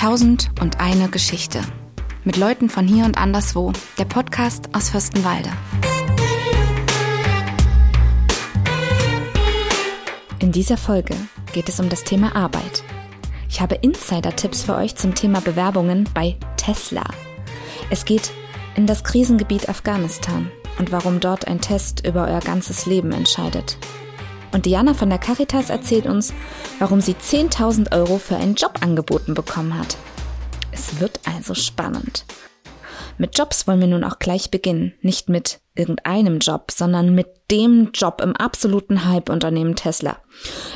Tausend und eine Geschichte. Mit Leuten von hier und anderswo. Der Podcast aus Fürstenwalde. In dieser Folge geht es um das Thema Arbeit. Ich habe Insider-Tipps für euch zum Thema Bewerbungen bei Tesla. Es geht in das Krisengebiet Afghanistan und warum dort ein Test über euer ganzes Leben entscheidet. Und Diana von der Caritas erzählt uns, warum sie 10.000 Euro für einen Job angeboten bekommen hat. Es wird also spannend. Mit Jobs wollen wir nun auch gleich beginnen. Nicht mit irgendeinem Job, sondern mit dem Job im absoluten Hype-Unternehmen Tesla.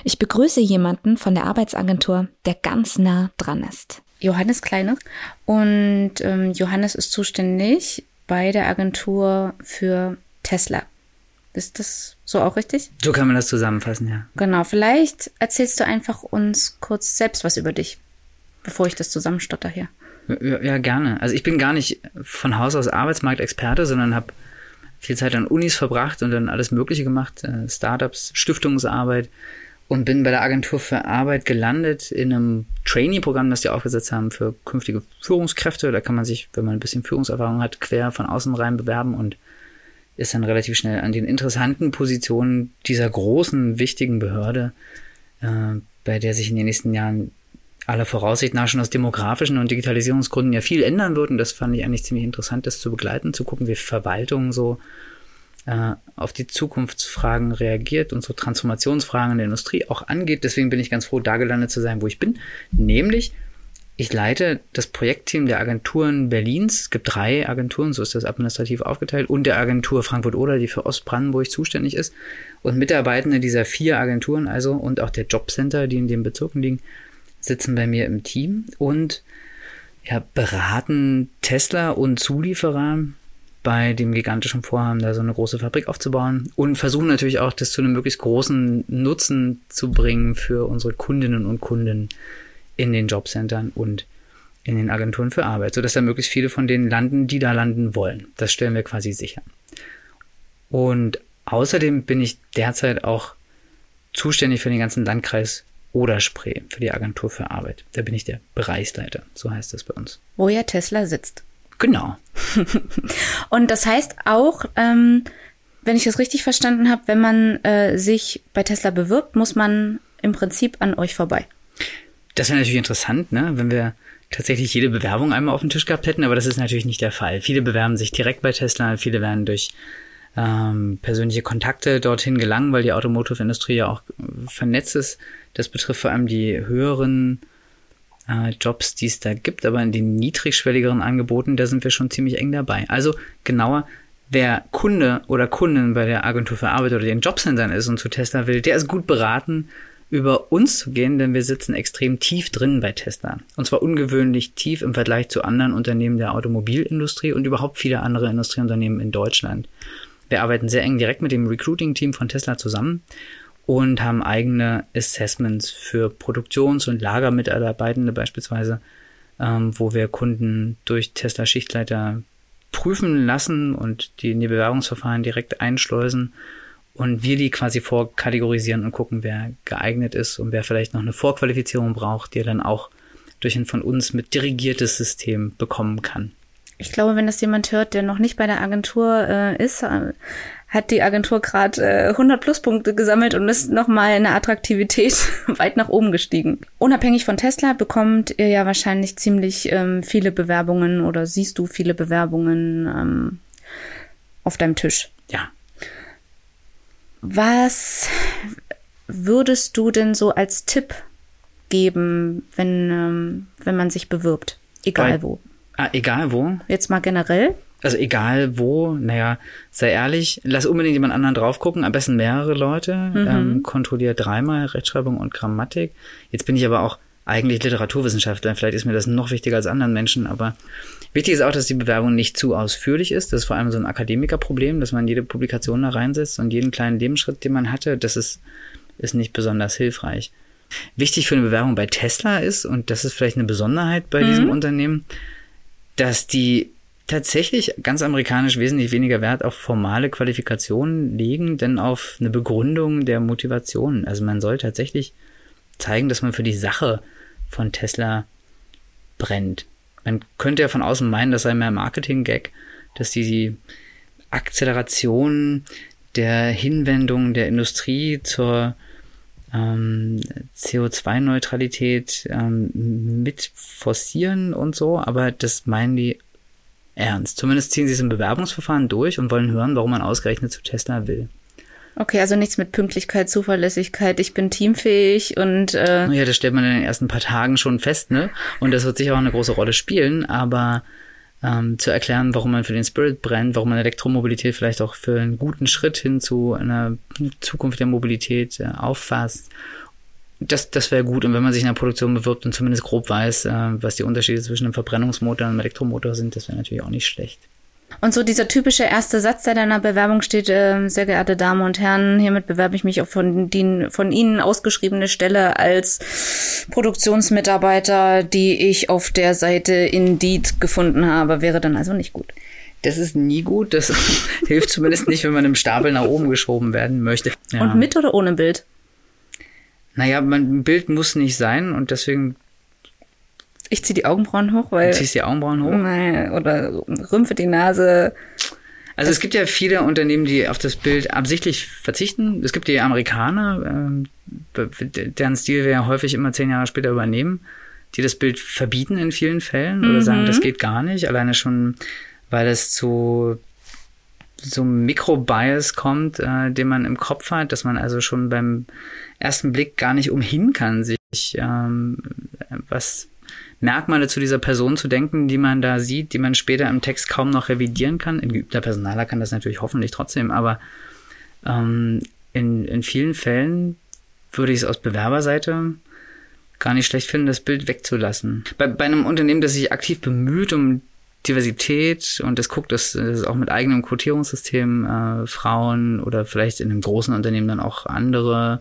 Ich begrüße jemanden von der Arbeitsagentur, der ganz nah dran ist. Johannes Kleine. Und ähm, Johannes ist zuständig bei der Agentur für Tesla. Ist das so auch richtig? So kann man das zusammenfassen, ja. Genau, vielleicht erzählst du einfach uns kurz selbst was über dich, bevor ich das zusammenstotter hier. Ja, ja gerne. Also ich bin gar nicht von Haus aus Arbeitsmarktexperte, sondern habe viel Zeit an Unis verbracht und dann alles Mögliche gemacht, äh, Startups, Stiftungsarbeit und bin bei der Agentur für Arbeit gelandet in einem Trainee-Programm, das die aufgesetzt haben für künftige Führungskräfte. Da kann man sich, wenn man ein bisschen Führungserfahrung hat, quer von außen rein bewerben und ist dann relativ schnell an den interessanten Positionen dieser großen, wichtigen Behörde, äh, bei der sich in den nächsten Jahren aller Voraussicht nach schon aus demografischen und Digitalisierungsgründen ja viel ändern wird. Und das fand ich eigentlich ziemlich interessant, das zu begleiten, zu gucken, wie Verwaltung so äh, auf die Zukunftsfragen reagiert und so Transformationsfragen in der Industrie auch angeht. Deswegen bin ich ganz froh, da gelandet zu sein, wo ich bin. Nämlich ich leite das Projektteam der Agenturen Berlins. Es gibt drei Agenturen, so ist das administrativ aufgeteilt, und der Agentur Frankfurt-Oder, die für Ostbrandenburg zuständig ist. Und Mitarbeitende dieser vier Agenturen, also und auch der Jobcenter, die in den Bezirken liegen, sitzen bei mir im Team und ja, beraten Tesla und Zulieferer bei dem gigantischen Vorhaben, da so eine große Fabrik aufzubauen und versuchen natürlich auch, das zu einem möglichst großen Nutzen zu bringen für unsere Kundinnen und Kunden in den Jobcentern und in den Agenturen für Arbeit, sodass da möglichst viele von denen landen, die da landen wollen. Das stellen wir quasi sicher. Und außerdem bin ich derzeit auch zuständig für den ganzen Landkreis Oder-Spree, für die Agentur für Arbeit. Da bin ich der Bereichsleiter, so heißt das bei uns. Wo ja Tesla sitzt. Genau. Und das heißt auch, ähm, wenn ich das richtig verstanden habe, wenn man äh, sich bei Tesla bewirbt, muss man im Prinzip an euch vorbei. Das wäre natürlich interessant, ne? wenn wir tatsächlich jede Bewerbung einmal auf den Tisch gehabt hätten, aber das ist natürlich nicht der Fall. Viele bewerben sich direkt bei Tesla, viele werden durch ähm, persönliche Kontakte dorthin gelangen, weil die Automotive-Industrie ja auch vernetzt ist. Das betrifft vor allem die höheren äh, Jobs, die es da gibt, aber in den niedrigschwelligeren Angeboten, da sind wir schon ziemlich eng dabei. Also genauer, wer Kunde oder Kundin bei der Agentur für Arbeit oder den Jobcentern ist und zu Tesla will, der ist gut beraten, über uns zu gehen, denn wir sitzen extrem tief drin bei Tesla. Und zwar ungewöhnlich tief im Vergleich zu anderen Unternehmen der Automobilindustrie und überhaupt viele andere Industrieunternehmen in Deutschland. Wir arbeiten sehr eng direkt mit dem Recruiting-Team von Tesla zusammen und haben eigene Assessments für Produktions- und Lagermitarbeitende beispielsweise, ähm, wo wir Kunden durch Tesla Schichtleiter prüfen lassen und die in die Bewerbungsverfahren direkt einschleusen und wir die quasi vorkategorisieren und gucken, wer geeignet ist und wer vielleicht noch eine Vorqualifizierung braucht, die er dann auch durch ein von uns mit dirigiertes System bekommen kann. Ich glaube, wenn das jemand hört, der noch nicht bei der Agentur äh, ist, äh, hat die Agentur gerade äh, 100 Pluspunkte gesammelt und ist nochmal in der Attraktivität weit nach oben gestiegen. Unabhängig von Tesla bekommt ihr ja wahrscheinlich ziemlich ähm, viele Bewerbungen oder siehst du viele Bewerbungen ähm, auf deinem Tisch. Ja, was würdest du denn so als Tipp geben, wenn, ähm, wenn man sich bewirbt? Egal Bei, wo. Ah, egal wo? Jetzt mal generell. Also egal wo, naja, sei ehrlich, lass unbedingt jemand anderen drauf gucken, am besten mehrere Leute, mhm. ähm, kontrollier dreimal Rechtschreibung und Grammatik. Jetzt bin ich aber auch eigentlich Literaturwissenschaftler, vielleicht ist mir das noch wichtiger als anderen Menschen, aber Wichtig ist auch, dass die Bewerbung nicht zu ausführlich ist. Das ist vor allem so ein Akademikerproblem, dass man jede Publikation da reinsetzt und jeden kleinen Lebensschritt, den man hatte, das ist, ist nicht besonders hilfreich. Wichtig für eine Bewerbung bei Tesla ist, und das ist vielleicht eine Besonderheit bei mhm. diesem Unternehmen, dass die tatsächlich ganz amerikanisch wesentlich weniger Wert auf formale Qualifikationen legen, denn auf eine Begründung der Motivation. Also man soll tatsächlich zeigen, dass man für die Sache von Tesla brennt. Man könnte ja von außen meinen, das sei mehr Marketing-Gag, dass die, die Akzeleration der Hinwendung der Industrie zur ähm, CO2-Neutralität ähm, mit forcieren und so, aber das meinen die ernst. Zumindest ziehen sie es im Bewerbungsverfahren durch und wollen hören, warum man ausgerechnet zu Tesla will. Okay, also nichts mit Pünktlichkeit, Zuverlässigkeit, ich bin teamfähig und äh Ja, das stellt man in den ersten paar Tagen schon fest, ne? Und das wird sicher auch eine große Rolle spielen, aber ähm, zu erklären, warum man für den Spirit brennt, warum man Elektromobilität vielleicht auch für einen guten Schritt hin zu einer Zukunft der Mobilität äh, auffasst. Das, das wäre gut. Und wenn man sich in der Produktion bewirbt und zumindest grob weiß, äh, was die Unterschiede zwischen einem Verbrennungsmotor und einem Elektromotor sind, das wäre natürlich auch nicht schlecht. Und so dieser typische erste Satz, der in deiner Bewerbung steht, äh, sehr geehrte Damen und Herren, hiermit bewerbe ich mich auf von, den, von Ihnen ausgeschriebene Stelle als Produktionsmitarbeiter, die ich auf der Seite Indeed gefunden habe, wäre dann also nicht gut. Das ist nie gut. Das hilft zumindest nicht, wenn man im Stapel nach oben geschoben werden möchte. Ja. Und mit oder ohne Bild? Naja, ein Bild muss nicht sein und deswegen ich ziehe die Augenbrauen hoch, weil. Du ziehst die Augenbrauen hoch? Nein, oder rümpfe die Nase. Also es gibt ja viele Unternehmen, die auf das Bild absichtlich verzichten. Es gibt die Amerikaner, äh, deren Stil wir ja häufig immer zehn Jahre später übernehmen, die das Bild verbieten in vielen Fällen oder mhm. sagen, das geht gar nicht. Alleine schon, weil es zu so einem Mikrobias kommt, äh, den man im Kopf hat, dass man also schon beim ersten Blick gar nicht umhin kann, sich ähm, was Merkmale zu dieser Person zu denken, die man da sieht, die man später im Text kaum noch revidieren kann. Ein geübter Personaler kann das natürlich hoffentlich trotzdem, aber ähm, in, in vielen Fällen würde ich es aus Bewerberseite gar nicht schlecht finden, das Bild wegzulassen. Bei, bei einem Unternehmen, das sich aktiv bemüht um Diversität und das guckt, dass, dass auch mit eigenem Quotierungssystem äh, Frauen oder vielleicht in einem großen Unternehmen dann auch andere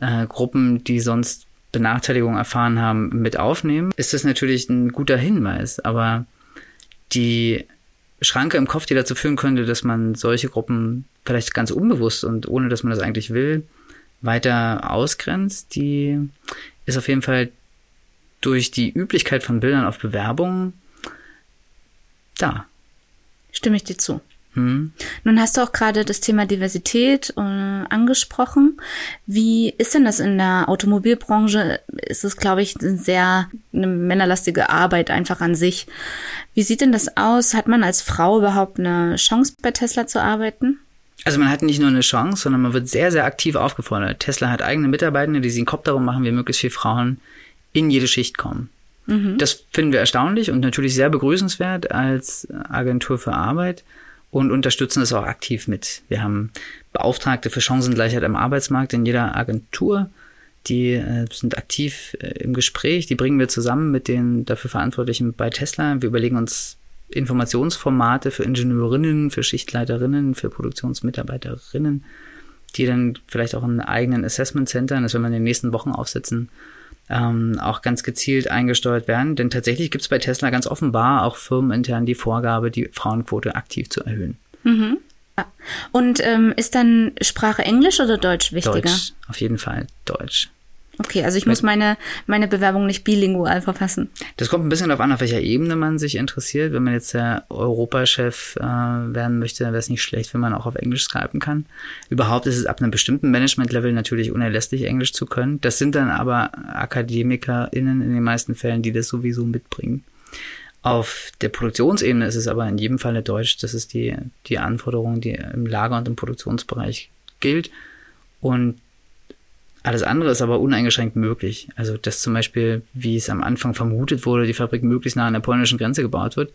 äh, Gruppen, die sonst Benachteiligung erfahren haben, mit aufnehmen, ist das natürlich ein guter Hinweis. Aber die Schranke im Kopf, die dazu führen könnte, dass man solche Gruppen vielleicht ganz unbewusst und ohne dass man das eigentlich will, weiter ausgrenzt, die ist auf jeden Fall durch die Üblichkeit von Bildern auf Bewerbungen da. Stimme ich dir zu. Hm. Nun hast du auch gerade das Thema Diversität äh, angesprochen. Wie ist denn das in der Automobilbranche? Ist es, glaube ich, eine sehr eine männerlastige Arbeit einfach an sich. Wie sieht denn das aus? Hat man als Frau überhaupt eine Chance bei Tesla zu arbeiten? Also man hat nicht nur eine Chance, sondern man wird sehr, sehr aktiv aufgefordert. Tesla hat eigene Mitarbeitende, die sich den Kopf darum machen, wie möglichst viele Frauen in jede Schicht kommen. Mhm. Das finden wir erstaunlich und natürlich sehr begrüßenswert als Agentur für Arbeit und unterstützen es auch aktiv mit. Wir haben Beauftragte für Chancengleichheit am Arbeitsmarkt in jeder Agentur. Die äh, sind aktiv äh, im Gespräch. Die bringen wir zusammen mit den dafür Verantwortlichen bei Tesla. Wir überlegen uns Informationsformate für Ingenieurinnen, für Schichtleiterinnen, für Produktionsmitarbeiterinnen, die dann vielleicht auch einen eigenen Assessment Center, das werden wir in den nächsten Wochen aufsetzen, ähm, auch ganz gezielt eingesteuert werden. Denn tatsächlich gibt es bei Tesla ganz offenbar auch firmenintern die Vorgabe, die Frauenquote aktiv zu erhöhen. Mhm. Und ähm, ist dann Sprache Englisch oder Deutsch wichtiger? Deutsch, auf jeden Fall Deutsch. Okay, also ich muss meine, meine Bewerbung nicht bilingual verfassen. Das kommt ein bisschen darauf an, auf welcher Ebene man sich interessiert. Wenn man jetzt der Europachef äh, werden möchte, dann wäre es nicht schlecht, wenn man auch auf Englisch skypen kann. Überhaupt ist es ab einem bestimmten Management-Level natürlich unerlässlich, Englisch zu können. Das sind dann aber AkademikerInnen in den meisten Fällen, die das sowieso mitbringen. Auf der Produktionsebene ist es aber in jedem Falle Deutsch. Das ist die, die Anforderung, die im Lager- und im Produktionsbereich gilt. Und alles andere ist aber uneingeschränkt möglich. Also, dass zum Beispiel, wie es am Anfang vermutet wurde, die Fabrik möglichst nah an der polnischen Grenze gebaut wird,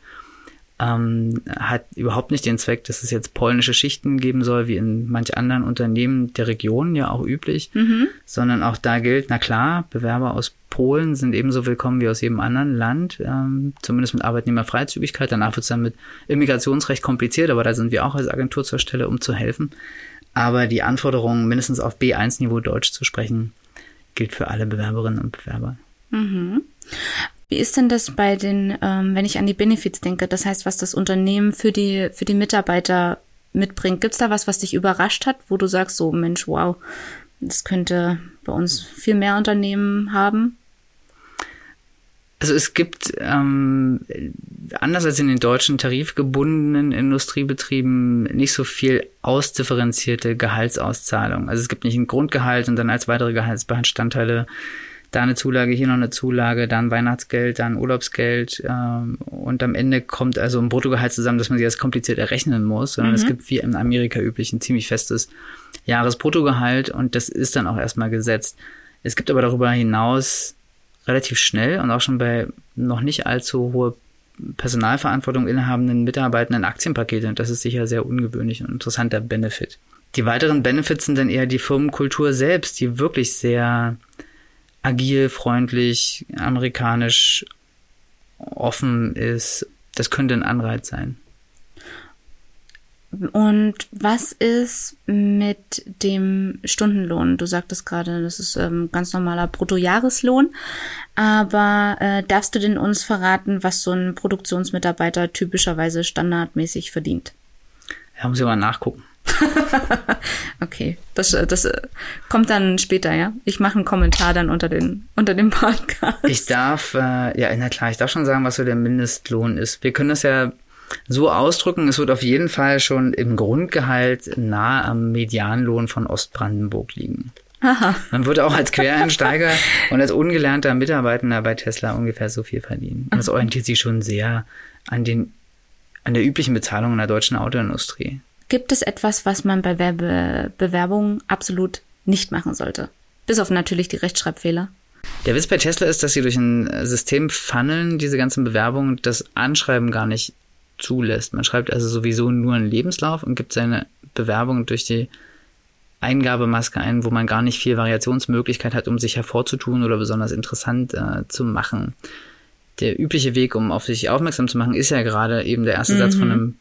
ähm, hat überhaupt nicht den Zweck, dass es jetzt polnische Schichten geben soll, wie in manch anderen Unternehmen der Region ja auch üblich, mhm. sondern auch da gilt, na klar, Bewerber aus Polen sind ebenso willkommen wie aus jedem anderen Land, ähm, zumindest mit Arbeitnehmerfreizügigkeit. Danach wird es dann mit Immigrationsrecht kompliziert, aber da sind wir auch als Agentur zur Stelle, um zu helfen. Aber die Anforderung, mindestens auf B1-Niveau Deutsch zu sprechen, gilt für alle Bewerberinnen und Bewerber. Mhm. Wie ist denn das bei den, ähm, wenn ich an die Benefits denke, das heißt, was das Unternehmen für die, für die Mitarbeiter mitbringt? Gibt es da was, was dich überrascht hat, wo du sagst, so Mensch, wow, das könnte bei uns viel mehr Unternehmen haben? Also es gibt ähm, anders als in den deutschen tarifgebundenen Industriebetrieben nicht so viel ausdifferenzierte Gehaltsauszahlung. Also es gibt nicht ein Grundgehalt und dann als weitere Gehaltsbestandteile da eine Zulage, hier noch eine Zulage, dann Weihnachtsgeld, dann Urlaubsgeld ähm, und am Ende kommt also ein Bruttogehalt zusammen, dass man sich das kompliziert errechnen muss, sondern mhm. es gibt wie in Amerika üblich ein ziemlich festes Jahresbruttogehalt und das ist dann auch erstmal gesetzt. Es gibt aber darüber hinaus relativ schnell und auch schon bei noch nicht allzu hohe Personalverantwortung innehabenden Mitarbeitenden Aktienpakete und das ist sicher sehr ungewöhnlich und interessanter Benefit. Die weiteren Benefits sind dann eher die Firmenkultur selbst, die wirklich sehr agil, freundlich, amerikanisch offen ist. Das könnte ein Anreiz sein. Und was ist mit dem Stundenlohn? Du sagtest gerade, das ist ähm, ganz normaler Bruttojahreslohn. Aber äh, darfst du denn uns verraten, was so ein Produktionsmitarbeiter typischerweise standardmäßig verdient? Ja, muss ich mal nachgucken. okay, das, das kommt dann später, ja. Ich mache einen Kommentar dann unter den unter dem Podcast. Ich darf, äh, ja, na klar, ich darf schon sagen, was so der Mindestlohn ist. Wir können das ja so ausdrücken, es wird auf jeden Fall schon im Grundgehalt nahe am Medianlohn von Ostbrandenburg liegen. Aha. Man würde auch als Quereinsteiger und als ungelernter Mitarbeitender bei Tesla ungefähr so viel verdienen. Und das orientiert sich schon sehr an den an der üblichen Bezahlung in der deutschen Autoindustrie. Gibt es etwas, was man bei Werbe Bewerbungen absolut nicht machen sollte? Bis auf natürlich die Rechtschreibfehler. Der Witz bei Tesla ist, dass sie durch ein System funneln, diese ganzen Bewerbungen, das Anschreiben gar nicht zulässt. Man schreibt also sowieso nur einen Lebenslauf und gibt seine Bewerbung durch die Eingabemaske ein, wo man gar nicht viel Variationsmöglichkeit hat, um sich hervorzutun oder besonders interessant äh, zu machen. Der übliche Weg, um auf sich aufmerksam zu machen, ist ja gerade eben der erste mhm. Satz von einem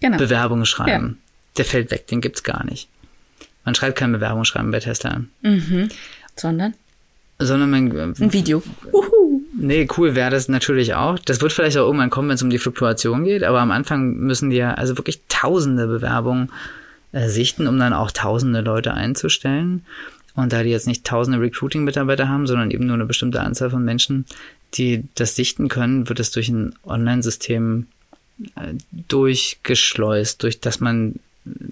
genau. Bewerbungsschreiben. Ja. Der fällt weg, den gibt's gar nicht. Man schreibt kein Bewerbungsschreiben bei Tesla. Mhm. Sondern? Sondern man. Äh, Ein Video. Uhu. Nee, cool wäre das natürlich auch. Das wird vielleicht auch irgendwann kommen, wenn es um die Fluktuation geht, aber am Anfang müssen die ja also wirklich tausende Bewerbungen äh, sichten, um dann auch tausende Leute einzustellen. Und da die jetzt nicht tausende Recruiting-Mitarbeiter haben, sondern eben nur eine bestimmte Anzahl von Menschen, die das sichten können, wird es durch ein Online-System äh, durchgeschleust, durch das man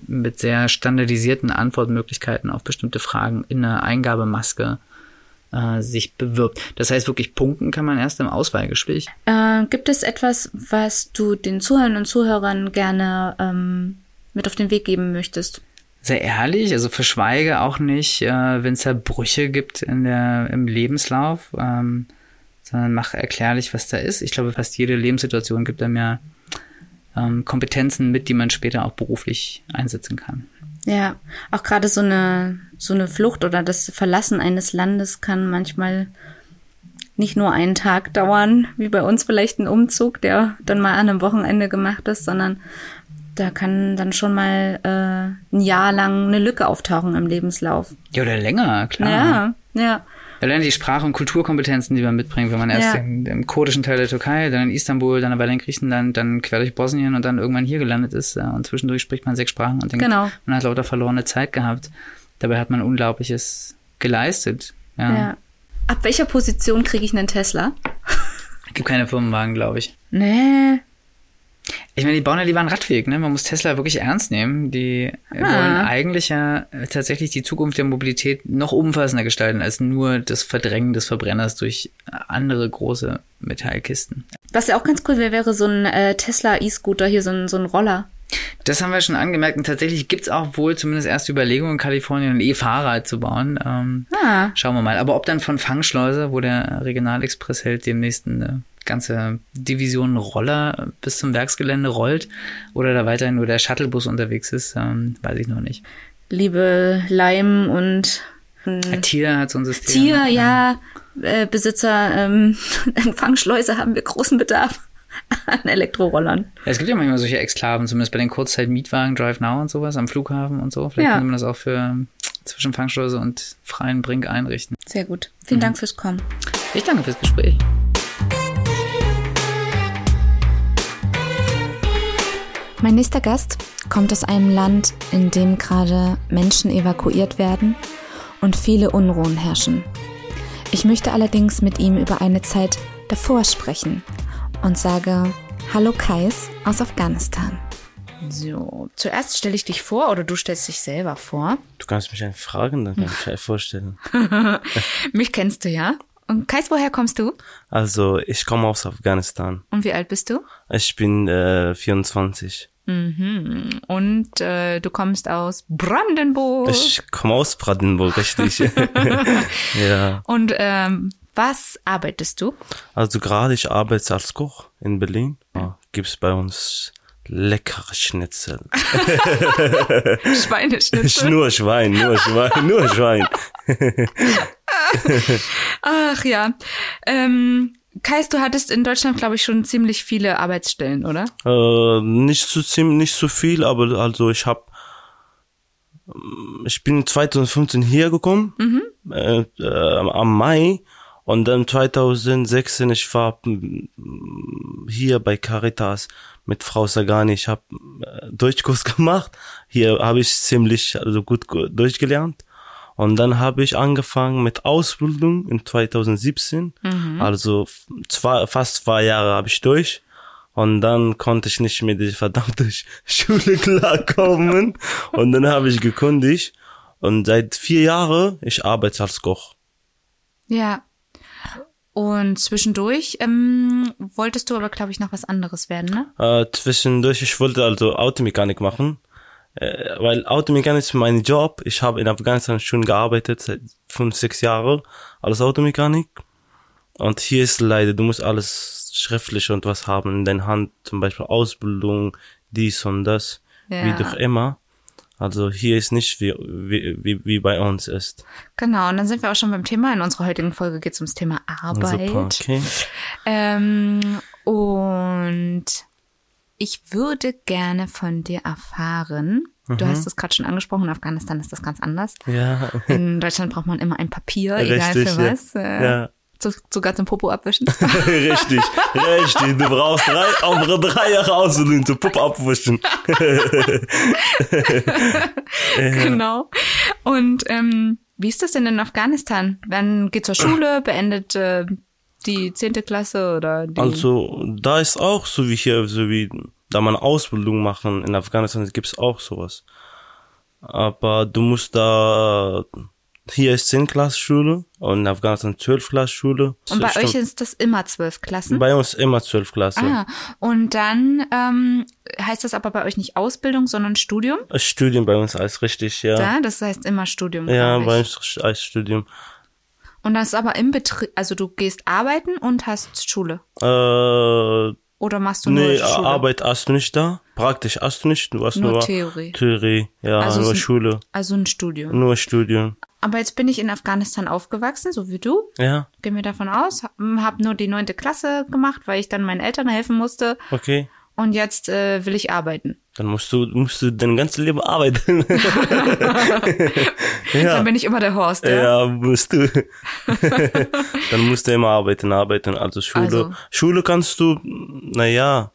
mit sehr standardisierten Antwortmöglichkeiten auf bestimmte Fragen in einer Eingabemaske äh, sich bewirbt. Das heißt, wirklich punkten kann man erst im Auswahlgespräch. Äh, gibt es etwas, was du den Zuhörern und Zuhörern gerne ähm, mit auf den Weg geben möchtest? Sehr ehrlich, also verschweige auch nicht, äh, wenn es da Brüche gibt in der, im Lebenslauf, ähm, sondern mach erklärlich, was da ist. Ich glaube, fast jede Lebenssituation gibt einem ja ähm, Kompetenzen mit, die man später auch beruflich einsetzen kann. Ja, auch gerade so eine, so eine Flucht oder das Verlassen eines Landes kann manchmal nicht nur einen Tag dauern, wie bei uns vielleicht ein Umzug, der dann mal an einem Wochenende gemacht ist, sondern da kann dann schon mal äh, ein Jahr lang eine Lücke auftauchen im Lebenslauf. Ja, oder länger, klar. Ja, ja. Lernt die Sprache- und Kulturkompetenzen, die man mitbringt, wenn man erst ja. im, im kurdischen Teil der Türkei, dann in Istanbul, dann aber in Griechenland, dann quer durch Bosnien und dann irgendwann hier gelandet ist. Und zwischendurch spricht man sechs Sprachen und denkt, genau. man hat lauter verlorene Zeit gehabt. Dabei hat man Unglaubliches geleistet. Ja. ja. Ab welcher Position kriege ich einen Tesla? Gibt keine Firmenwagen, glaube ich. Nee, ich meine, die bauen ja lieber einen Radweg, ne? Man muss Tesla wirklich ernst nehmen. Die ah. wollen eigentlich ja tatsächlich die Zukunft der Mobilität noch umfassender gestalten als nur das Verdrängen des Verbrenners durch andere große Metallkisten. Was ja auch ganz cool wäre, wäre so ein äh, Tesla E-Scooter, hier so ein, so ein Roller. Das haben wir schon angemerkt und tatsächlich gibt's auch wohl zumindest erste Überlegungen in Kalifornien ein E-Fahrrad zu bauen. Ähm, ah. Schauen wir mal. Aber ob dann von Fangschleuse, wo der Regionalexpress hält, demnächst eine ganze Division Roller bis zum Werksgelände rollt oder da weiterhin nur der Shuttlebus unterwegs ist, ähm, weiß ich noch nicht. Liebe Leim und äh, Tier hat so ein System. Tier, ja. ja. Äh, Besitzer ähm, Empfangsschleuse haben wir großen Bedarf an Elektrorollern. Ja, es gibt ja manchmal solche Exklaven, zumindest bei den Kurzzeit-Mietwagen, Drive Now und sowas am Flughafen und so. Vielleicht ja. könnte man das auch für zwischen Fangschleuse und freien Brink einrichten. Sehr gut. Vielen mhm. Dank fürs Kommen. Ich danke fürs Gespräch. Mein nächster Gast kommt aus einem Land, in dem gerade Menschen evakuiert werden und viele Unruhen herrschen. Ich möchte allerdings mit ihm über eine Zeit davor sprechen und sage Hallo Kais aus Afghanistan. So, zuerst stelle ich dich vor oder du stellst dich selber vor. Du kannst mich einfach fragen, dann kann ich mir vorstellen. Mich kennst du ja. Und Kais, woher kommst du? Also, ich komme aus Afghanistan. Und wie alt bist du? Ich bin äh, 24. Mhm. Und äh, du kommst aus Brandenburg. Ich komme aus Brandenburg, richtig. ja. Und ähm, was arbeitest du? Also gerade ich arbeite als Koch in Berlin. Ja, gibt's bei uns leckere Schnitzel. Schweineschnitzel. nur Schwein, nur Schwein, nur Schwein. Ach ja. Ähm, Kais, du hattest in Deutschland, glaube ich, schon ziemlich viele Arbeitsstellen, oder? Äh, nicht so ziemlich, nicht so viel, aber also ich habe, ich bin 2015 hier gekommen, äh, äh, am Mai und dann 2016 ich war mm, hier bei Caritas mit Frau Sagani. Ich habe äh, Deutschkurs gemacht. Hier habe ich ziemlich also gut ge- durchgelernt. Und dann habe ich angefangen mit Ausbildung in 2017. Also f- zwei, fast zwei Jahre habe ich durch. Und dann konnte ich nicht mit der verdammten Schule klarkommen. Und dann habe ich gekündigt. Und seit vier Jahren, ich arbeite als Koch. Ja. Und zwischendurch ähm, wolltest du aber, glaube ich, noch was anderes werden, ne? Äh, zwischendurch, ich wollte also Automechanik machen. Äh, weil Automechanik ist mein Job. Ich habe in Afghanistan schon gearbeitet, seit fünf, sechs Jahren als Automechanik. Und hier ist leider, du musst alles schriftlich und was haben in deiner Hand, zum Beispiel Ausbildung, dies und das, wie Ja. doch immer. Also hier ist nicht wie, wie, wie, wie bei uns ist. Genau, und dann sind wir auch schon beim Thema. In unserer heutigen Folge geht es ums Thema Arbeit. Super, okay. Ähm, und ich würde gerne von dir erfahren, du Mhm. hast es gerade schon angesprochen, in Afghanistan ist das ganz anders. Ja, In Deutschland braucht man immer ein Papier, egal Richtig, für ja. was. Äh, Ja. so, sogar zum Popo abwischen. richtig, richtig. Du brauchst drei, auch drei Jahre Ausbildung zu Puppe abwischen. genau. Und ähm, wie ist das denn in Afghanistan? Man geht zur Schule, beendet äh, die zehnte Klasse oder die Also, da ist auch so wie hier, so wie da man Ausbildung machen in Afghanistan gibt's auch sowas. Aber du musst da, hier ist 10 Klasse Schule und in Afghanistan 12 Klasse Schule. Und bei euch ist das immer zwölf Klassen? bei uns immer 12 Klasse. Ah, und dann ähm, heißt das aber bei euch nicht Ausbildung, sondern Studium? Studium bei uns als richtig, ja. Ja, das heißt immer Studium. ja, bei uns als Studium. Und das ist aber im Betrieb, also du gehst arbeiten und hast Schule. Äh, Oder machst du nee, nur Schule? Arbeit hast du nicht da. Praktisch hast du nicht. Du hast Nur nur, Theorie. Theorie, ja, Also nur ein- Schule. Also ein Studium. Nur Studium. Aber jetzt bin ich in Afghanistan aufgewachsen, so wie du. Ja, Gehen wir davon aus. Hab nur die neunte Klasse gemacht, weil ich dann meinen Eltern helfen musste. okay. Und jetzt äh, will ich arbeiten. Dann musst du, musst du dein ganzes Leben arbeiten. Dann bin ich immer der Horst, ja? Ja, musst du. Dann musst du immer arbeiten, arbeiten. Also Schule. Also- Schule kannst du, naja.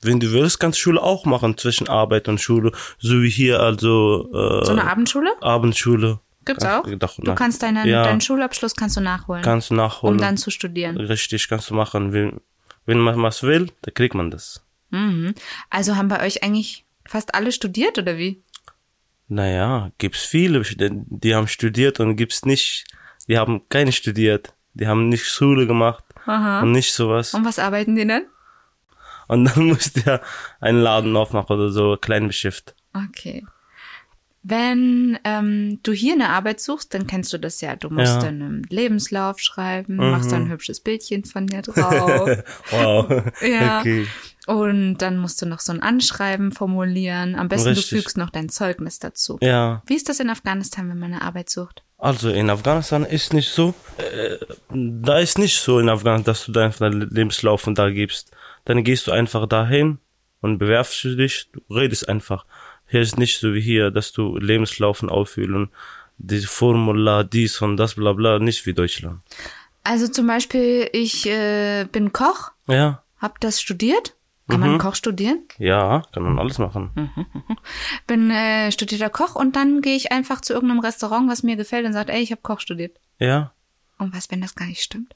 Wenn du willst, kannst du Schule auch machen zwischen Arbeit und Schule. So wie hier, also äh, So eine Abendschule? Abendschule. Gibt's auch? Du kannst deinen, ja, deinen Schulabschluss kannst du nachholen, kannst du nachholen. um dann zu studieren. Richtig, kannst du machen. Wenn, wenn man was will, dann kriegt man das. Mhm. Also haben bei euch eigentlich fast alle studiert oder wie? Naja, gibt's viele, die haben studiert und gibt's nicht, die haben keine studiert. Die haben nicht Schule gemacht Aha. und nicht sowas. Und was arbeiten die denn? Und dann musst du ja einen Laden aufmachen oder so, Kleinbeschäft. Okay. Wenn ähm, du hier eine Arbeit suchst, dann kennst du das ja. Du musst Ja. dann einen Lebenslauf schreiben, Mhm. machst dann ein hübsches Bildchen von dir drauf. Wow. Ja. Okay. Und dann musst du noch so ein Anschreiben formulieren. Am besten Richtig. du fügst noch dein Zeugnis dazu. Ja. Wie ist das in Afghanistan, wenn man eine Arbeit sucht? Also in Afghanistan ist nicht so, äh, da ist nicht so in Afghanistan, dass du deinen Lebenslauf und da gibst. Dann gehst du einfach dahin und bewerbst du dich, du redest einfach. Hier ist nicht so wie hier, dass du Lebenslaufen auffüllen, die Formular, dies und das, bla bla, nicht wie Deutschland. Also zum Beispiel, ich äh, bin Koch, Ja, hab das studiert. Kann man Koch studieren? ja, kann man alles machen. Bin äh, studierter Koch und dann gehe ich einfach zu irgendeinem Restaurant, was mir gefällt und sagt, ey, ich habe Koch studiert. Ja, Und was, wenn das gar nicht stimmt?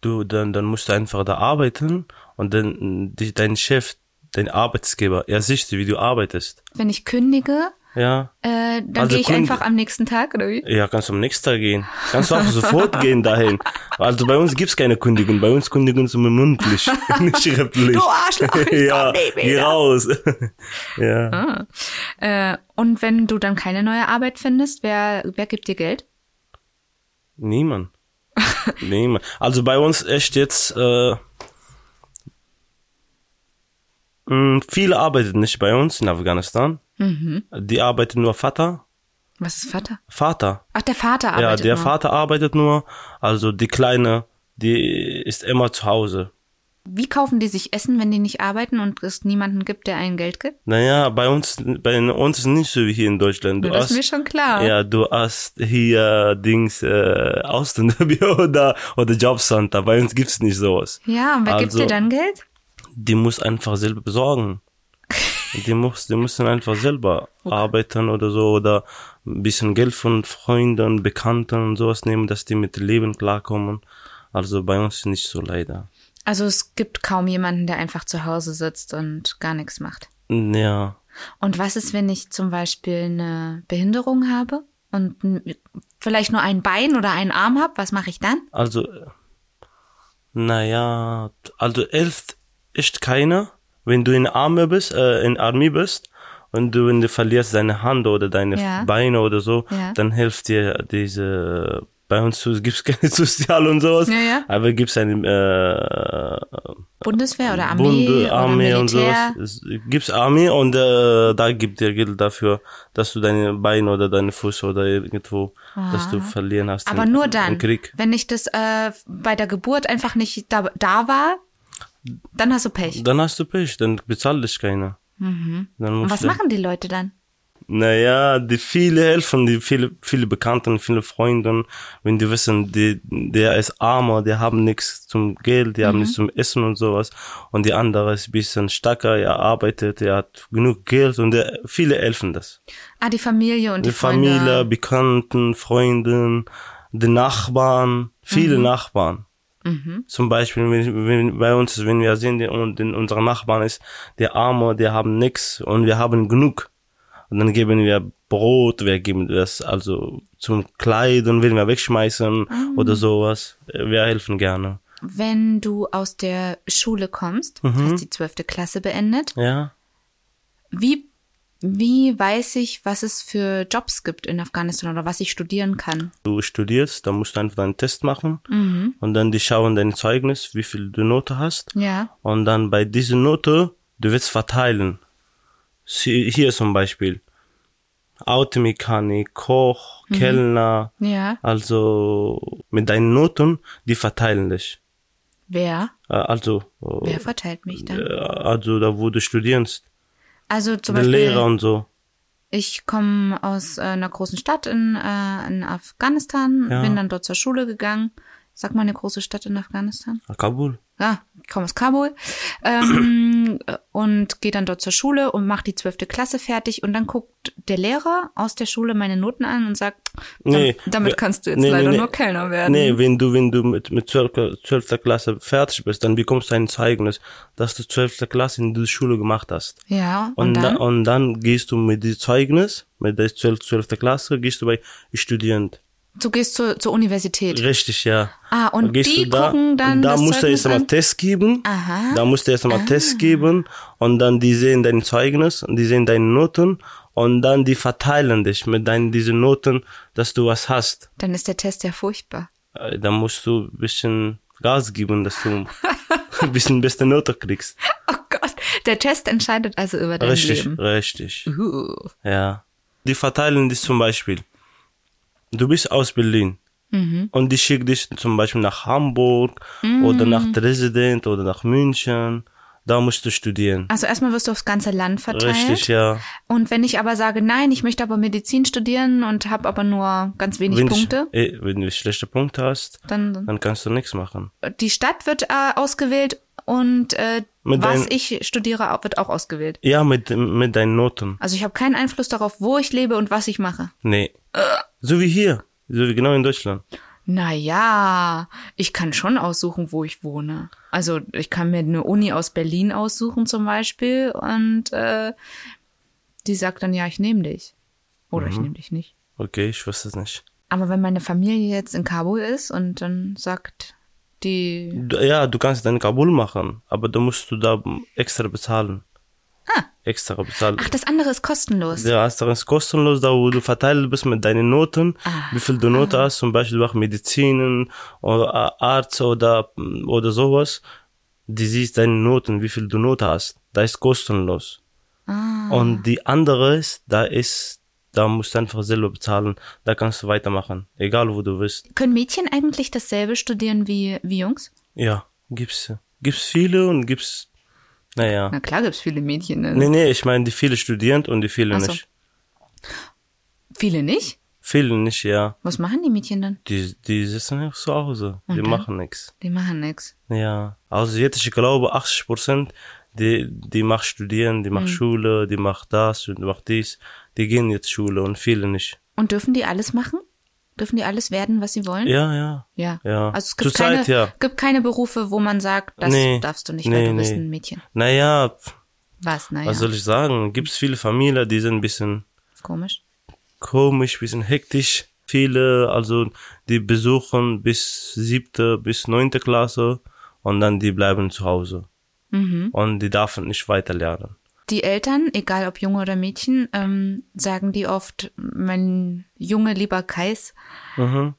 du, dann, dann musst du einfach da arbeiten und dann die, dein Chef, dein Arbeitsgeber, er sieht, wie du arbeitest. Wenn ich kündige, Ja. äh, dann Also gehe ich Kunde- einfach am nächsten Tag, oder wie? Ja, kannst du am nächsten Tag gehen. Kannst du auch sofort gehen dahin. Also bei uns gibt's keine Kündigung. Bei uns kündigen sie mündlich, nicht schriftlich. Du Arschloch, ja, geh raus. ja. Ah. Äh, und wenn du dann keine neue Arbeit findest, wer, wer gibt dir Geld? Niemand. Niemand. Also bei uns echt jetzt, äh, mh, viele arbeiten nicht bei uns in Afghanistan. Mhm. Die arbeiten nur Vater. Was ist Vater? Vater. Ach, der Vater Ja, arbeitet der nur. Vater arbeitet nur. Also die Kleine, die ist immer zu Hause. Wie kaufen die sich Essen, wenn die nicht arbeiten und es niemanden gibt, der ihnen Geld gibt? Naja, bei uns, bei uns ist nicht so wie hier in Deutschland. Du das ist mir schon klar. ja, du hast hier Dings, äh, Ausländerbüro oder, oder Jobcenter. Bei uns gibt's nicht sowas. Ja, und wer gibt Also- dir dann Geld? Die muss einfach selber besorgen. Die muss, die müssen einfach selber arbeiten oder so oder ein bisschen Geld von Freunden, Bekannten und sowas nehmen, dass die mit Leben klarkommen. Also bei uns nicht so leider. Also es gibt kaum jemanden, der einfach zu Hause sitzt und gar nichts macht. Ja, Und was ist, wenn ich zum Beispiel eine Behinderung habe und vielleicht nur ein Bein oder einen Arm habe? Was mache ich dann? Also, naja, also elf ist keiner. Wenn du in Arme bist, äh, in Armee bist und du, wenn du verlierst deine Hand oder deine Ja. Beine oder so, Ja. dann hilft dir diese, bei uns gibt's keine Sozial und sowas, Ja, ja. aber gibt's eine, äh, Bundeswehr oder Armee oder Armee und Militär? sowas. Es gibt's Armee und äh, da gibt dir Geld dafür, dass du deine Beine oder deine Fuß oder irgendwo, dass du verlieren hast. Aber im, nur dann, Im Krieg. wenn ich das äh, bei der Geburt einfach nicht da, da war, dann hast du Pech. Dann hast du Pech, dann bezahlt dich keiner. Mhm. Und was machen die Leute dann? Naja, die viele helfen, die viele, viele Bekannten, viele Freunde, wenn die wissen, die, der ist armer, die haben nichts zum Geld, die haben nichts zum Essen und sowas. Und die andere ist ein bisschen stärker, er arbeitet, er hat genug Geld und der, viele helfen das. Ah, die Familie und die, Die Familie, Freunde. Bekannten, Freunden, die Nachbarn, viele Mhm. Nachbarn. Zum Beispiel, wenn, wenn, bei uns, wenn wir sehen, und in unseren Nachbarn ist der Arme, die haben nix und wir haben genug. Und dann geben wir Brot, wir geben das also zum Kleiden, will wir wegschmeißen Ah. oder sowas. Wir helfen gerne. Wenn du aus der Schule kommst, Mhm. hast die zwölfte Klasse beendet, Ja. wie, wie weiß ich, was es für Jobs gibt in Afghanistan oder was ich studieren kann? Du studierst, dann musst du einfach einen Test machen Mhm. und dann die schauen dein Zeugnis, wie viel du Note hast. Ja. Und dann bei dieser Note, du wirst verteilen. Hier zum Beispiel. Automechanik, Koch, Kellner. Ja. Also mit deinen Noten, die verteilen dich. Wer? Äh, Also, äh, Wer verteilt mich dann? äh, also da wo du studierst. Also zum Beispiel, Lehrer und so. ich komme aus äh, einer großen Stadt in, äh, in Afghanistan, Ja. bin dann dort zur Schule gegangen. Sag mal eine große Stadt in Afghanistan. Kabul. Ja, ich komme aus Kabul ähm, und gehe dann dort zur Schule und mache die zwölfte Klasse fertig und dann guckt der Lehrer aus der Schule meine Noten an und sagt, Nee, damit kannst du jetzt nee, leider nee. nur Kellner werden. Nee, wenn du, wenn du mit, mit 12. 12. Klasse fertig bist, dann bekommst du ein Zeugnis, dass du 12. Klasse in dieser Schule gemacht hast. Ja, und, Und, dann? dann? und dann gehst du mit diesem Zeugnis, mit der 12. 12. Klasse, gehst du bei Student. Du gehst zur, zur Universität. Richtig, ja. Ah, und gehst die du da, gucken dann und da musst du erst einmal? Test geben. Aha. Da musst du erst einmal Test geben und dann die sehen dein Zeugnis und die sehen deine Noten und dann die verteilen dich mit deinen diesen Noten, dass du was hast. Dann ist der Test ja furchtbar. Äh, Da musst du ein bisschen Gas geben, dass du ein bisschen beste Note kriegst. Oh Gott, der Test entscheidet also über dein Richtig, Leben. richtig. Uh. Ja. Die verteilen dich zum Beispiel. Du bist aus Berlin. Mhm. Und die schicken dich zum Beispiel nach Hamburg oder nach Dresden oder nach München. Da musst du studieren. Also erstmal wirst du aufs ganze Land verteilt. Richtig, ja. Und wenn ich aber sage, nein, ich möchte aber Medizin studieren und habe aber nur ganz wenig Wenn, Punkte, Du, eh, wenn du schlechte Punkte hast, dann dann kannst du nichts machen. die Stadt wird äh, ausgewählt und äh, Mit was dein- ich studiere wird auch ausgewählt. Ja, mit, mit deinen Noten. Also ich habe keinen Einfluss darauf, wo ich lebe und was ich mache. Nee. So wie hier. So wie genau in Deutschland. Naja, ich kann schon aussuchen, wo ich wohne. Also ich kann mir eine Uni aus Berlin aussuchen zum Beispiel und äh, die sagt dann, ja, ich nehme dich. Oder ich nehme dich nicht. Okay, ich wusste es nicht. Aber wenn meine Familie jetzt in Kabul ist und dann sagt die, Ja, du kannst dann Kabul machen, aber da musst du da extra bezahlen. Ah. Extra bezahlen. ach, das andere ist kostenlos. Ja, hast du ist kostenlos, da wo du verteilt bist mit deinen Noten, Ah. wie viel du Note hast, zum Beispiel durch Medizinen oder Arzt oder, oder sowas. Die siehst deine Noten, wie viel du Note hast. Da ist kostenlos. Ah. Und die andere ist, da ist, da musst du einfach selber bezahlen. Da kannst du weitermachen. Egal wo du bist. Können Mädchen eigentlich dasselbe studieren wie, wie Jungs? Ja, gibt's, gibt's viele und gibt's, naja. Na klar gibt's viele Mädchen. Ne? Nee, nee, ich meine die viele studieren und die viele so. nicht. Viele nicht? Viele nicht, ja. Was machen die Mädchen dann? Die, die sitzen einfach zu Hause. Die dann? machen nichts. Die machen nix. Ja. Also jetzt, ich glaube, 80 Prozent, die, die macht studieren, die Mhm. macht Schule, die macht das und die macht dies. Die gehen jetzt Schule und viele nicht. Und dürfen die alles machen? Dürfen die alles werden, was sie wollen? Ja, ja. Ja. Ja. Also es gibt Zurzeit, keine, ja. gibt keine Berufe, wo man sagt, das Nee. darfst du nicht, Nee, weil du nee. bist ein Mädchen. Naja, Was? Naja, was soll ich sagen? Gibt's viele Familien, die sind ein bisschen komisch. komisch, bisschen hektisch. Viele, also die besuchen bis siebte, bis neunte Klasse und dann die bleiben zu Hause. Mhm. Und die dürfen nicht weiter lernen. Die Eltern, egal ob Junge oder Mädchen, ähm, sagen die oft, mein Junge, lieber Kais, Mhm.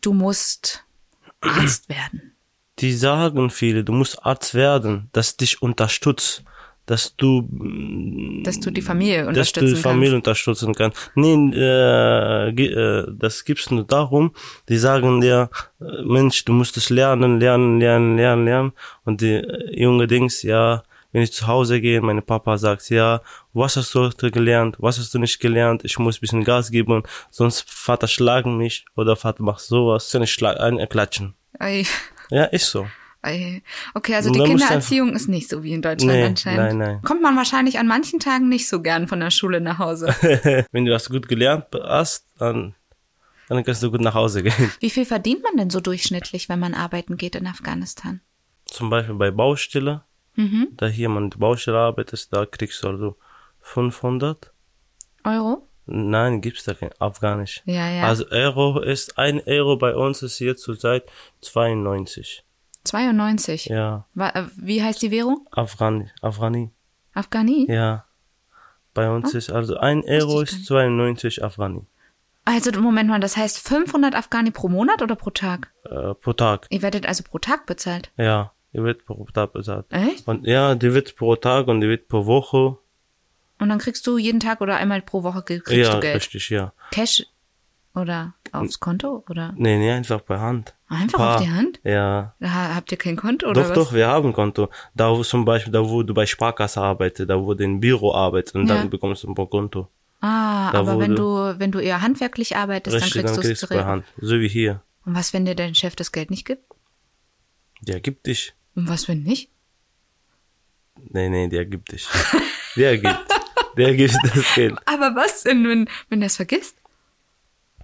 du musst Arzt werden. Die sagen viele, du musst Arzt werden, das dich unterstützt, dass du, mm, Dass du die Familie dass unterstützen du die Familie unterstützen kannst. Nee, äh, äh, das gibt's nur darum, die sagen dir, äh, Mensch, du musst es lernen, lernen, lernen, lernen, lernen. Und die äh, junge Dings, ja, wenn ich zu Hause gehe, meine Papa sagt, ja, was hast du heute gelernt, was hast du nicht gelernt, ich muss ein bisschen Gas geben, sonst Vater schlagen mich oder Vater macht sowas, kann ich schlag, ein, klatschen. Ei, Ja, ist so. ei. Okay, also die Kindererziehung ist nicht so wie in Deutschland Nee, anscheinend. nein, nein. Kommt man wahrscheinlich an manchen Tagen nicht so gern von der Schule nach Hause. Wenn du das gut gelernt hast, dann, dann kannst du gut nach Hause gehen. Wie viel verdient man denn so durchschnittlich, wenn man arbeiten geht in Afghanistan? Zum Beispiel bei Baustelle, Mhm. da hier man die Baustelle arbeitet, da kriegst du also 500. Euro? Nein, gibt's da kein Afghanisch. Ja, ja. Also Euro ist, ein Euro bei uns ist jetzt zurzeit 92. 92. Ja, äh, Wie heißt die Währung? Afghani, Afghani. Afghani? Ja. Bei uns ist also ein Euro ist 92 Afghani. Also Moment mal, das heißt 500 Afghani pro Monat oder pro Tag? Äh, pro Tag. Ihr werdet also pro Tag bezahlt. Ja, die wird pro Tag bezahlt. Echt? Und ja, die wird pro Tag und die wird pro Woche. Und dann kriegst du jeden Tag oder einmal pro Woche kriegst ja, du Geld. richtig, ja. Cash oder aufs Konto oder Nee, nee, einfach per Hand. einfach Paar. auf die Hand? Ja. Ha- Habt ihr kein Konto oder doch, was? doch, wir haben Konto. Da wo zum Beispiel, da wo du bei Sparkasse arbeitest, da wo du im Büro arbeitest und Ja. dann bekommst du ein Konto. Ah, Da aber wenn du wenn du eher handwerklich arbeitest, Richtig, dann kriegst du es per Hand. So wie hier. Und was, wenn dir dein Chef das Geld nicht gibt? Der gibt dich. Und was, wenn nicht? Nee, nee, der gibt dich. der gibt. Der gibt das Geld. Aber was denn, wenn, wenn er es vergisst?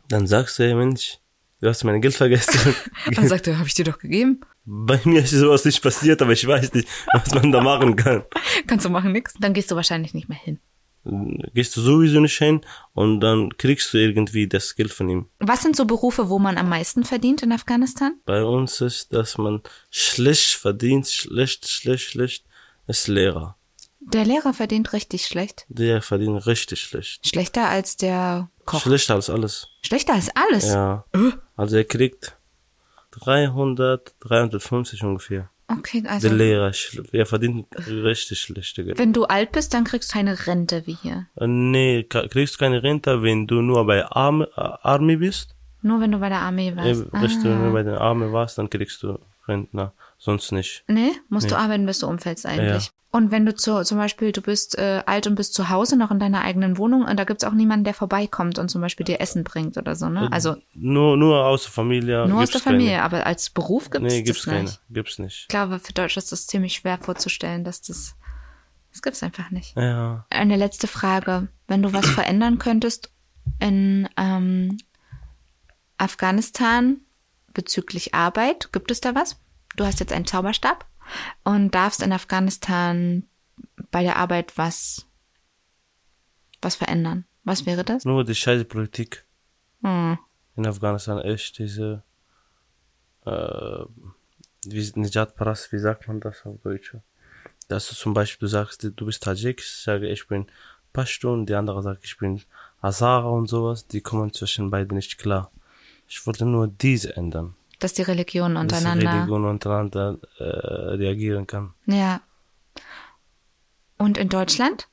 Dann sagst du, Mensch, du hast mein Geld vergessen. Dann sagt er, habe ich dir doch gegeben. bei mir ist sowas nicht passiert, aber ich weiß nicht, was man da machen kann. Kannst du machen nix. Dann gehst du wahrscheinlich nicht mehr hin. Gehst du sowieso nicht hin und dann kriegst du irgendwie das Geld von ihm. Was sind so Berufe, wo man am meisten verdient in Afghanistan? Bei uns ist, dass man schlecht verdient, schlecht, schlecht, schlecht, ist Lehrer. Der Lehrer verdient richtig schlecht. Der verdient richtig schlecht. Schlechter als der Koch. Schlechter als alles. Schlechter als alles. Ja. Also er kriegt 300, 350 ungefähr. Okay, also Der Lehrer, er verdient richtig schlechte Geld. wenn du alt bist, dann kriegst du keine Rente wie hier. Äh, Nee, kriegst keine Rente, wenn du nur bei Arme, äh, Army bist. Nur wenn du bei der Armee Äh, warst. Wenn ah. du bei der Arme warst, dann kriegst du Rentner. Sonst nicht. Nee, musst du arbeiten, bis du umfällst eigentlich. Und wenn du zu, zum Beispiel, du bist äh, alt und bist zu Hause noch in deiner eigenen Wohnung und da gibt's auch niemanden, der vorbeikommt und zum Beispiel dir Essen bringt oder so, ne? Also Nur, nur aus der Familie. nur aus der gibt's keine. Familie, aber als Beruf gibt's Nee, gibt's das keine. nicht. Gibt's nicht. Ich glaube, für Deutsch ist das ziemlich schwer vorzustellen, dass das, das gibt's einfach nicht. Ja. Eine letzte Frage. Wenn du was verändern könntest in, ähm, Afghanistan bezüglich Arbeit. Gibt es da was? Du hast jetzt einen Zauberstab und darfst in Afghanistan bei der Arbeit was, was verändern. Was wäre das? Nur die scheiße Politik Hm. in Afghanistan, echt diese, äh, wie, Nijat Paras, wie sagt man das auf Deutsch? Dass du zum Beispiel, sagst, du bist Tajik, ich sage, ich bin Pashtun, die andere sagt, ich bin Hazara und sowas, die kommen zwischen beiden nicht klar. Ich wollte nur diese ändern, Dass die Religionen dass die untereinander. Religion untereinander äh, reagieren kann. Ja. Und in Deutschland?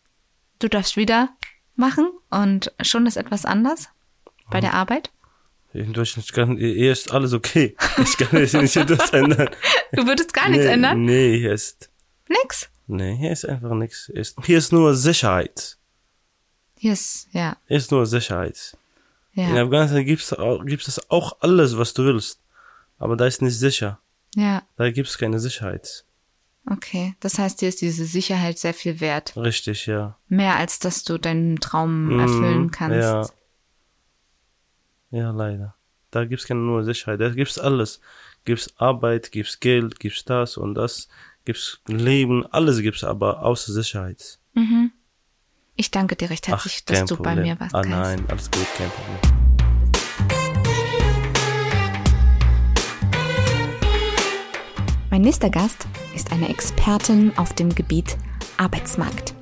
Du darfst wieder machen und schon ist etwas anders bei der Arbeit? In Deutschland kann, hier ist alles okay. Ich kann jetzt nicht etwas ändern. Du würdest gar nichts nee, ändern? Nee, hier ist, Nix. nee, hier ist einfach nichts. Hier ist, nur Sicherheit. Hier ist, ja, Hier ist nur Sicherheit. In ja, Afghanistan gibt's auch, gibt's es auch alles, was du willst. Aber da ist nicht sicher. ja, Da gibt's keine Sicherheit. okay. Das heißt, dir ist diese Sicherheit sehr viel wert. Richtig, ja. Mehr als dass du deinen Traum Mhm, erfüllen kannst. Ja. Ja, leider. Da gibt's keine nur Sicherheit. Da gibt's alles. Gibt's Arbeit, gibt's Geld, gibt's das und das, gibt's Leben, alles gibt's aber außer Sicherheit. Mhm. Ich danke dir recht herzlich, dass kein du bei Problem. mir warst. Ah, nein, alles gut, kein Problem. Mein nächster Gast ist eine Expertin auf dem Gebiet Arbeitsmarkt.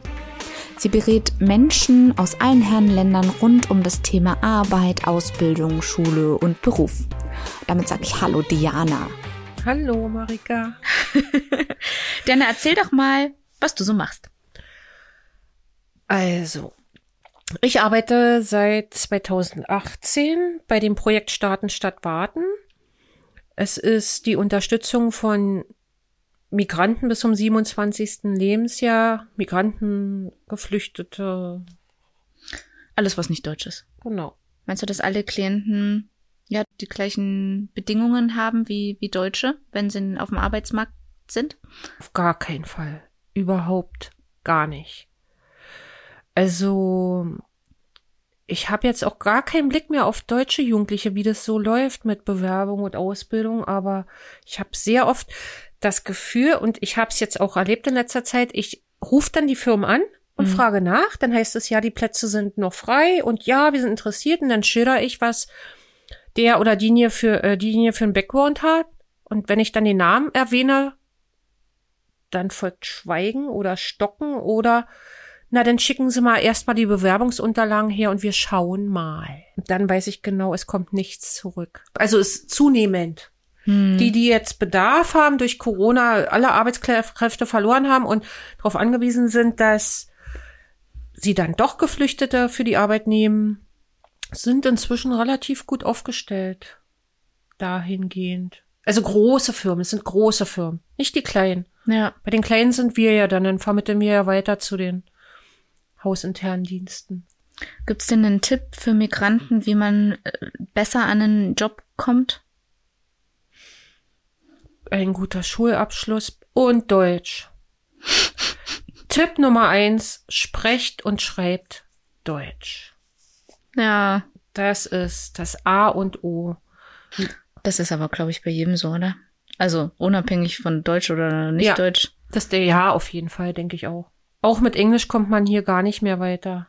Sie berät Menschen aus allen Herrenländern rund um das Thema Arbeit, Ausbildung, Schule und Beruf. Damit sage ich Hallo Diana. Hallo, Marika. Diana, erzähl doch mal, was du so machst. Also, ich arbeite seit 2018 bei dem Projekt Starten statt Warten. Es ist die Unterstützung von Migranten bis zum 27. Lebensjahr, Migranten, Geflüchtete, Alles, was nicht deutsch ist. genau. Meinst du, dass alle Klienten ja die gleichen Bedingungen haben wie, wie Deutsche, wenn sie auf dem Arbeitsmarkt sind? Auf gar keinen Fall. Überhaupt gar nicht. Also, ich habe jetzt auch gar keinen Blick mehr auf deutsche Jugendliche, wie das so läuft mit Bewerbung und Ausbildung, aber ich habe sehr oft das Gefühl, und ich habe es jetzt auch erlebt in letzter Zeit, ich rufe dann die Firmen an und Mhm. frage nach, dann heißt es ja, die Plätze sind noch frei und ja, wir sind interessiert und dann schilder ich, was der oder diejenige für, äh, diejenige für einen Background hat. Und wenn ich dann den Namen erwähne, dann folgt Schweigen oder Stocken oder na, dann schicken Sie mal erstmal die Bewerbungsunterlagen her und wir schauen mal. Und dann weiß ich genau, es kommt nichts zurück. Also es ist zunehmend. Die, die jetzt Bedarf haben, durch Corona alle Arbeitskräfte verloren haben und darauf angewiesen sind, dass sie dann doch Geflüchtete für die Arbeit nehmen, sind inzwischen relativ gut aufgestellt. Dahingehend. Also große Firmen, es sind große Firmen, nicht die kleinen. Ja. Bei den Kleinen sind wir ja dann, dann vermitteln wir ja weiter zu den hausinternen Diensten. Gibt's denn einen Tipp für Migranten, wie man äh, besser an einen Job kommt? Ein guter Schulabschluss und Deutsch. Tipp Nummer eins, sprecht und schreibt Deutsch. Ja, Das ist das A und O. das ist aber, glaube ich, bei jedem so, oder? Also unabhängig von Deutsch oder nicht Ja. Deutsch. Das der ja auf jeden Fall, denke ich auch. Auch mit Englisch kommt man hier gar nicht mehr weiter.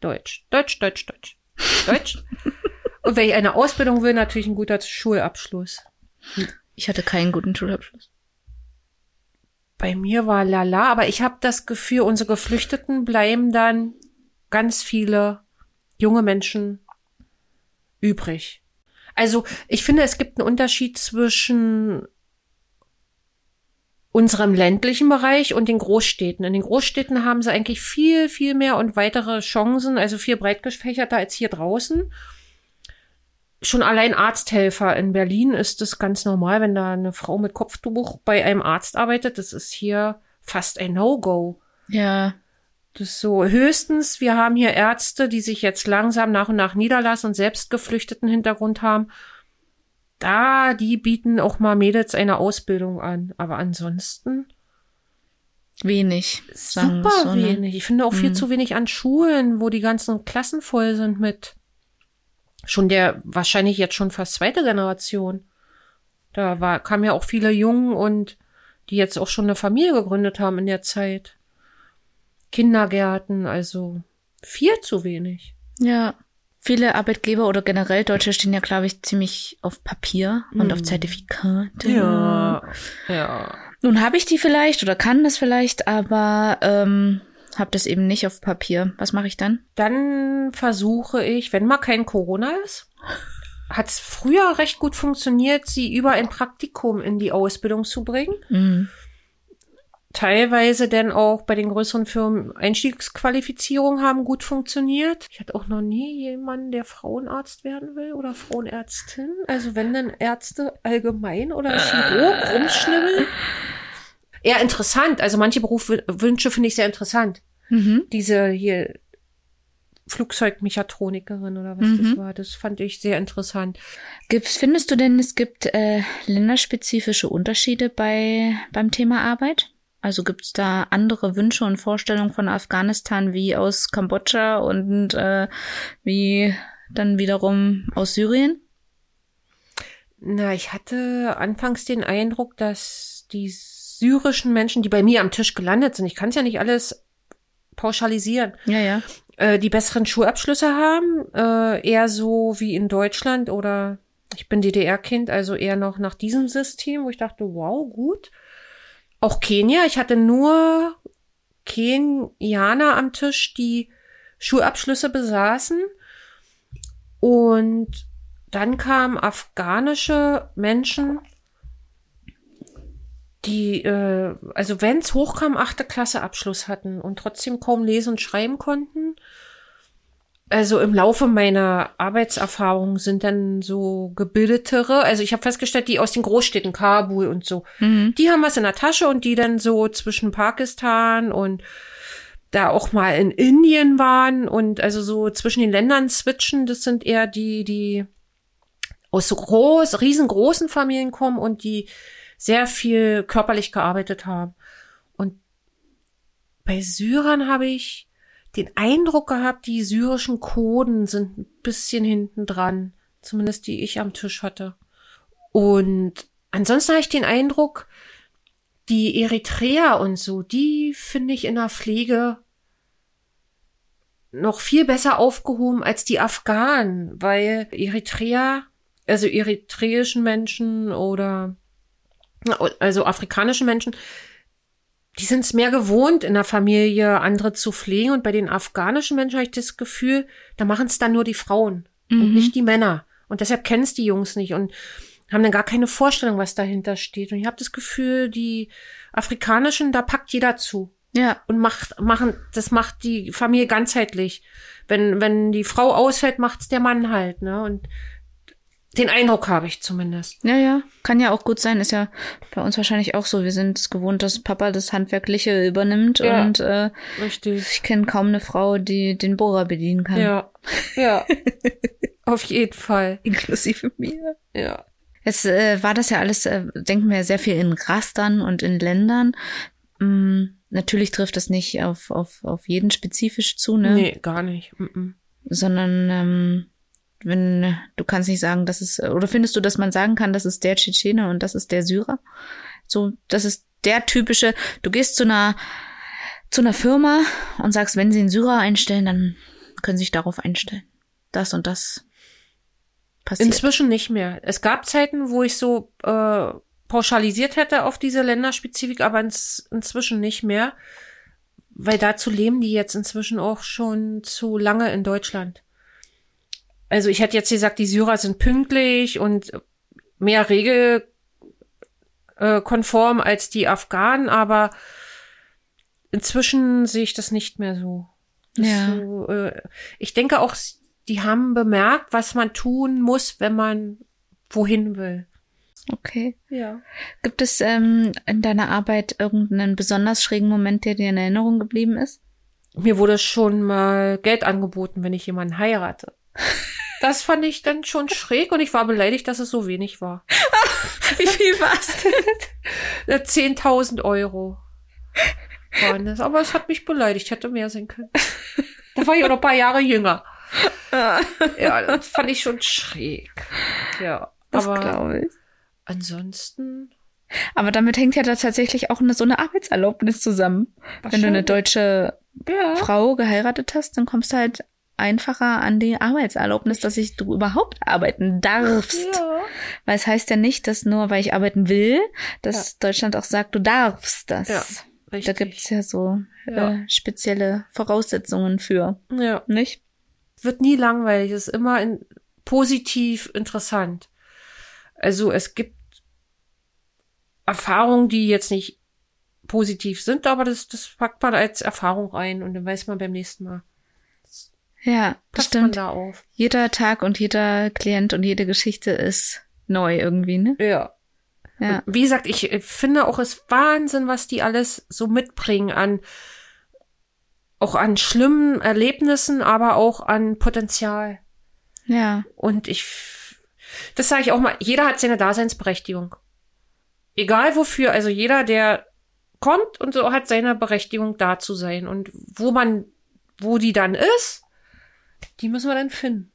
Deutsch, Deutsch, Deutsch, Deutsch, Deutsch. und wenn ich eine Ausbildung will, natürlich ein guter Schulabschluss. Ich hatte keinen guten Schulabschluss. Bei mir war lala, aber ich habe das Gefühl, unsere Geflüchteten bleiben dann ganz viele junge Menschen übrig. Also ich finde, es gibt einen Unterschied zwischen unserem ländlichen Bereich und den Großstädten. In den Großstädten haben sie eigentlich viel, viel mehr und weitere Chancen, also viel breit gefächerter als hier draußen. Schon allein Arzthelfer in Berlin ist es ganz normal, wenn da eine Frau mit Kopftuch bei einem Arzt arbeitet. Das ist hier fast ein No-Go. Ja, Das ist so höchstens, wir haben hier Ärzte, die sich jetzt langsam nach und nach niederlassen und selbst geflüchteten Hintergrund haben. Da, die bieten auch mal Mädels eine Ausbildung an. Aber ansonsten wenig. super so, ne? wenig. Ich finde auch viel Mhm. zu wenig an Schulen, wo die ganzen Klassen voll sind mit schon der, wahrscheinlich jetzt schon fast zweite Generation. Da war, kamen ja auch viele Jungen und die jetzt auch schon eine Familie gegründet haben in der Zeit. Kindergärten, also viel zu wenig. Ja. Viele Arbeitgeber oder generell Deutsche stehen ja, glaube ich, ziemlich auf Papier und auf Zertifikate. ja. Nun habe ich die vielleicht oder kann das vielleicht, aber ähm, habe das eben nicht auf Papier. Was mache ich dann? Dann versuche ich, wenn mal kein Corona ist, hat es früher recht gut funktioniert, sie über ein Praktikum in die Ausbildung zu bringen. Mhm. Teilweise denn auch bei den größeren Firmen Einstiegsqualifizierungen haben gut funktioniert. Ich hatte auch noch nie jemanden, der Frauenarzt werden will oder Frauenärztin. Also wenn dann Ärzte allgemein oder Chirurg rumschnibbeln. Eher interessant. Also manche Berufswünsche finde ich sehr interessant. Mhm. Diese hier Flugzeugmechatronikerin oder was das war, das fand ich sehr interessant. Gibt's, findest du denn, es gibt äh, länderspezifische Unterschiede bei beim Thema Arbeit? Also gibt's da andere Wünsche und Vorstellungen von Afghanistan wie aus Kambodscha und äh, wie dann wiederum aus Syrien? Na, ich hatte anfangs den Eindruck, dass die syrischen Menschen, die bei mir am Tisch gelandet sind, ich kann es ja nicht alles pauschalisieren, Ja, ja. äh, die besseren Schulabschlüsse haben, äh, eher so wie in Deutschland oder ich bin DDR-Kind, also eher noch nach diesem System, wo ich dachte, wow, gut. Auch Kenia, ich hatte nur Kenianer am Tisch, die Schulabschlüsse besaßen. Und dann kamen afghanische Menschen, die, äh, also wenn's hochkam, achte Klasse Abschluss hatten und trotzdem kaum lesen und schreiben konnten. Also im Laufe meiner Arbeitserfahrung sind dann so gebildetere, also ich habe festgestellt, die aus den Großstädten Kabul und so, die haben was in der Tasche und die dann so zwischen Pakistan und da auch mal in Indien waren und also so zwischen den Ländern switchen, das sind eher die, die aus groß, riesengroßen Familien kommen und die sehr viel körperlich gearbeitet haben. Und bei Syrern habe ich den Eindruck gehabt, die syrischen Coden sind ein bisschen hinten dran. Zumindest die ich am Tisch hatte. Und ansonsten habe ich den Eindruck, die Eritreer und so, die finde ich in der Pflege noch viel besser aufgehoben als die Afghanen, weil Eritreer, also eritreischen Menschen oder also afrikanische Menschen, die sind es mehr gewohnt, in der Familie andere zu pflegen. Und bei den afghanischen Menschen habe ich das Gefühl, da machen es dann nur die Frauen und nicht die Männer. Und deshalb kennen es die Jungs nicht und haben dann gar keine Vorstellung, was dahinter steht. Und ich habe das Gefühl, die afrikanischen, da packt jeder zu Ja. und macht machen das macht die Familie ganzheitlich. Wenn wenn die Frau ausfällt, macht's der Mann halt, ne? Und den Eindruck habe ich zumindest. Ja, ja. Kann ja auch gut sein. Ist ja bei uns wahrscheinlich auch so. Wir sind es gewohnt, dass Papa das Handwerkliche übernimmt Ja. und äh, Richtig. ich kenne kaum eine Frau, die den Bohrer bedienen kann. Ja. Ja. Auf jeden Fall. Inklusive mir. Ja. Jetzt äh, war das ja alles, äh, denken wir, sehr viel in Rastern und in Ländern. Mm, natürlich trifft das nicht auf, auf, auf jeden spezifisch zu, ne? Nee, gar nicht. Mm-mm. Sondern ähm, wenn du kannst nicht sagen, dass es oder findest du, dass man sagen kann, das ist der Tschetschene und das ist der Syrer? So, das ist der typische. Du gehst zu einer zu einer Firma und sagst, wenn sie einen Syrer einstellen, dann können sie sich darauf einstellen. Das und das passiert. Inzwischen nicht mehr. Es gab Zeiten, wo ich so äh, pauschalisiert hätte auf diese Länderspezifik, aber ins, inzwischen nicht mehr. Weil dazu leben die jetzt inzwischen auch schon zu lange in Deutschland. Also ich hätte jetzt gesagt, die Syrer sind pünktlich und mehr regelkonform als die Afghanen, aber inzwischen sehe ich das nicht mehr so. Ja. So, äh, ich denke auch, die haben bemerkt, was man tun muss, wenn man wohin will. okay. Ja. Gibt es ähm, in deiner Arbeit irgendeinen besonders schrägen Moment, der dir in Erinnerung geblieben ist? Mir wurde schon mal Geld angeboten, wenn ich jemanden heirate. Das fand ich dann schon schräg und ich war beleidigt, dass es so wenig war. Wie viel war's? Äh, 10.000 Euro waren das. Aber es hat mich beleidigt, hätte mehr sein können. Da war ich auch noch ein paar Jahre jünger. ja, das fand ich schon schräg. Ja, Das aber glaube ich. ansonsten. Aber damit hängt ja da tatsächlich auch eine, so eine Arbeitserlaubnis zusammen. Wenn du eine deutsche ja. Frau geheiratet hast, dann kommst du halt einfacher an die Arbeitserlaubnis, dass ich du überhaupt arbeiten darfst. Ja. Weil es heißt ja nicht, dass nur weil ich arbeiten will, dass Deutschland auch sagt, du darfst das. Ja, Da richtig. gibt's ja so Ja. Äh, spezielle Voraussetzungen für, Ja. nicht? Wird nie langweilig, es ist immer in, positiv interessant. Also es gibt Erfahrungen, die jetzt nicht positiv sind, aber das, das packt man als Erfahrung rein und dann weiß man beim nächsten Mal. Ja, das stimmt. da auf. Jeder Tag und jeder Klient und jede Geschichte ist neu irgendwie, ne? Ja. Ja. Wie gesagt, ich finde auch es Wahnsinn, was die alles so mitbringen an auch an schlimmen Erlebnissen, aber auch an Potenzial. Ja. Und ich, das sage ich auch mal, jeder hat seine Daseinsberechtigung. Egal wofür, also jeder, der kommt und so hat seine Berechtigung da zu sein. Und wo man, wo die dann ist, die müssen wir dann finden.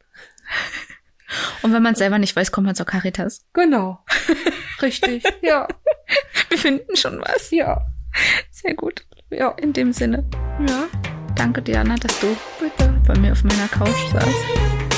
Und wenn man es selber nicht weiß, kommt man zur Caritas. Genau. Richtig. Ja. Wir finden schon was. Ja. Sehr gut. Ja. In dem Sinne. Ja. Danke, Diana, dass du Bitte. bei mir auf meiner Couch saßt.